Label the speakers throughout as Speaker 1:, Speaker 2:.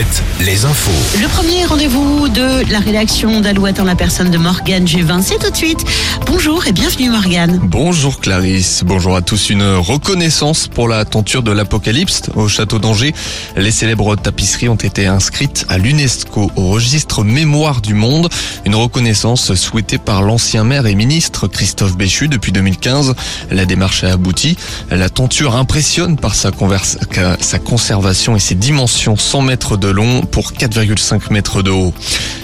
Speaker 1: Alouette, les infos.
Speaker 2: Le premier rendez-vous de la rédaction d'Alouette en la personne de Morgane Juvin, c'est tout de suite. Bonjour et bienvenue Morgane.
Speaker 3: Bonjour Clarisse, bonjour à tous. Une reconnaissance pour la tenture de l'Apocalypse au château d'Angers. Les célèbres tapisseries ont été inscrites à l'UNESCO au registre Mémoire du Monde. Une reconnaissance souhaitée par l'ancien maire et ministre Christophe Béchu depuis 2015. La démarche a abouti. La tenture impressionne par sa, converse, sa conservation et ses dimensions 100 mètres de long pour 4,5 mètres de haut.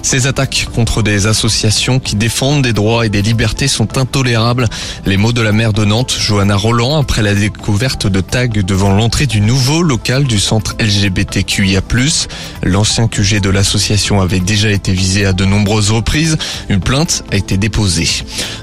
Speaker 3: Ces attaques contre des associations qui défendent des droits et des libertés sont intolérables. Les mots de la maire de Nantes, Johanna Roland, après la découverte de tags devant l'entrée du nouveau local du centre LGBTQIA+. L'ancien QG de l'association avait déjà été visé à de nombreuses reprises. Une plainte a été déposée.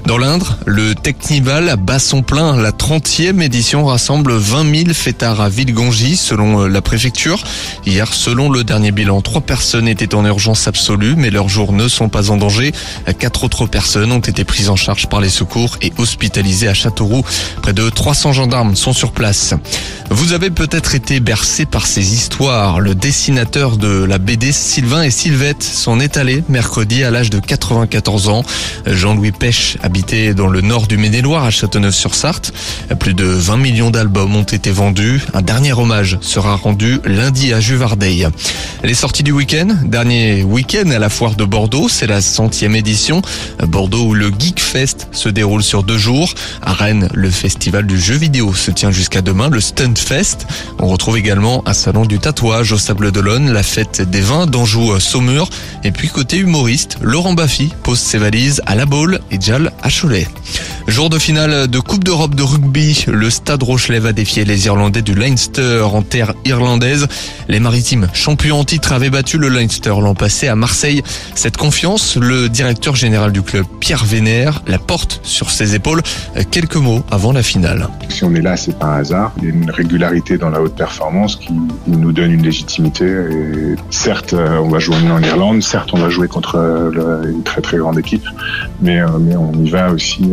Speaker 3: Dans l'Indre, le Technival bat son plein. La 30e édition rassemble 20 000 fêtards à Villegongy, selon la préfecture. Hier, selon le dernier bilan, trois personnes étaient en urgence absolue, mais leurs jours ne sont pas en danger. Quatre autres personnes ont été prises en charge par les secours et hospitalisées à Châteauroux. Près de 300 gendarmes sont sur place. Vous avez peut-être été bercé par ces histoires. Le dessinateur de la BD Sylvain et Sylvette sont étalés mercredi à l'âge de 94 ans. Jean-Louis Pêche habitait dans le nord du Maine-et-Loire à Châteauneuf-sur-Sarthe. Plus de 20 millions d'albums ont été vendus. Un dernier hommage sera rendu lundi à Juvardeil. Les sorties du week-end, dernier week-end à la foire de Bordeaux, c'est la centième édition. Bordeaux où le Geek Fest se déroule sur deux jours. À Rennes, le festival du jeu vidéo se tient jusqu'à demain, le Stunt Fest. On retrouve également un salon du tatouage au Sable d'Olonne, la fête des vins d'Anjou Saumur. Et puis côté humoriste, Laurent Baffy pose ses valises à La Baule et Jal à Cholet. Jour de finale de Coupe d'Europe de rugby, le Stade Rochelet va défier les Irlandais du Leinster en terre irlandaise. Les maritimes champions en titre avaient battu le Leinster l'an passé à Marseille. Cette confiance, le directeur général du club, Pierre Vénère, la porte sur ses épaules. Quelques mots avant la finale.
Speaker 4: Si on est là, c'est pas un hasard. Il y a une régularité dans la haute performance qui nous donne une légitimité. Certes, on va jouer en Irlande, certes, on va jouer contre une très très grande équipe, mais, mais on y va aussi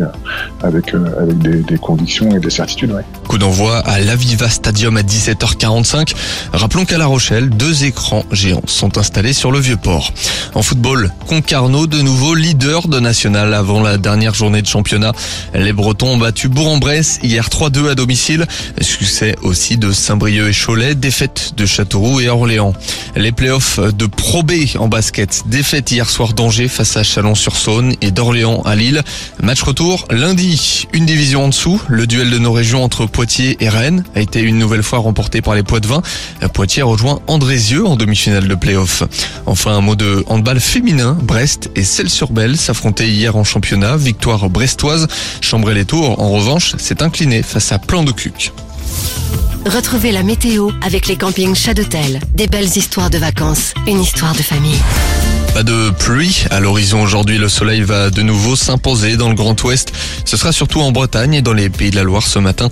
Speaker 4: avec, avec des, des convictions et des certitudes.
Speaker 3: Coup d'envoi à l'Aviva Stadium à 17h45. Rappelons qu'à La Rochelle, deux écrans géants sont installés sur le vieux port. En football, Concarneau de nouveau leader de national avant la dernière journée de championnat. Les Bretons ont battu Bourg-en-Bresse hier 3-2 à domicile. Succès aussi de Saint-Brieuc et Cholet, défaite de Châteauroux et Orléans. Les playoffs de Pro B en basket, défaite hier soir d'Angers face à Chalon-sur-Saône et d'Orléans à Lille. Match retour lundi, une division en dessous. Le duel de nos régions entre Poitiers et Rennes a été une nouvelle fois remporté par les Poitvins. Poitiers a rejoint Andrézieux en demi-finale de playoff. Enfin, un mot de handball féminin. Brest et Celles-sur-Belle s'affrontaient hier en championnat. Victoire brestoise. Chambray-les-Tours, en revanche, s'est incliné face à Plan de Cuc.
Speaker 5: Retrouvez la météo avec les campings Chadotel. Des belles histoires de vacances, une histoire de famille.
Speaker 3: Pas de pluie à l'horizon aujourd'hui. Le soleil va de nouveau s'imposer dans le Grand Ouest. Ce sera surtout en Bretagne et dans les pays de la Loire ce matin.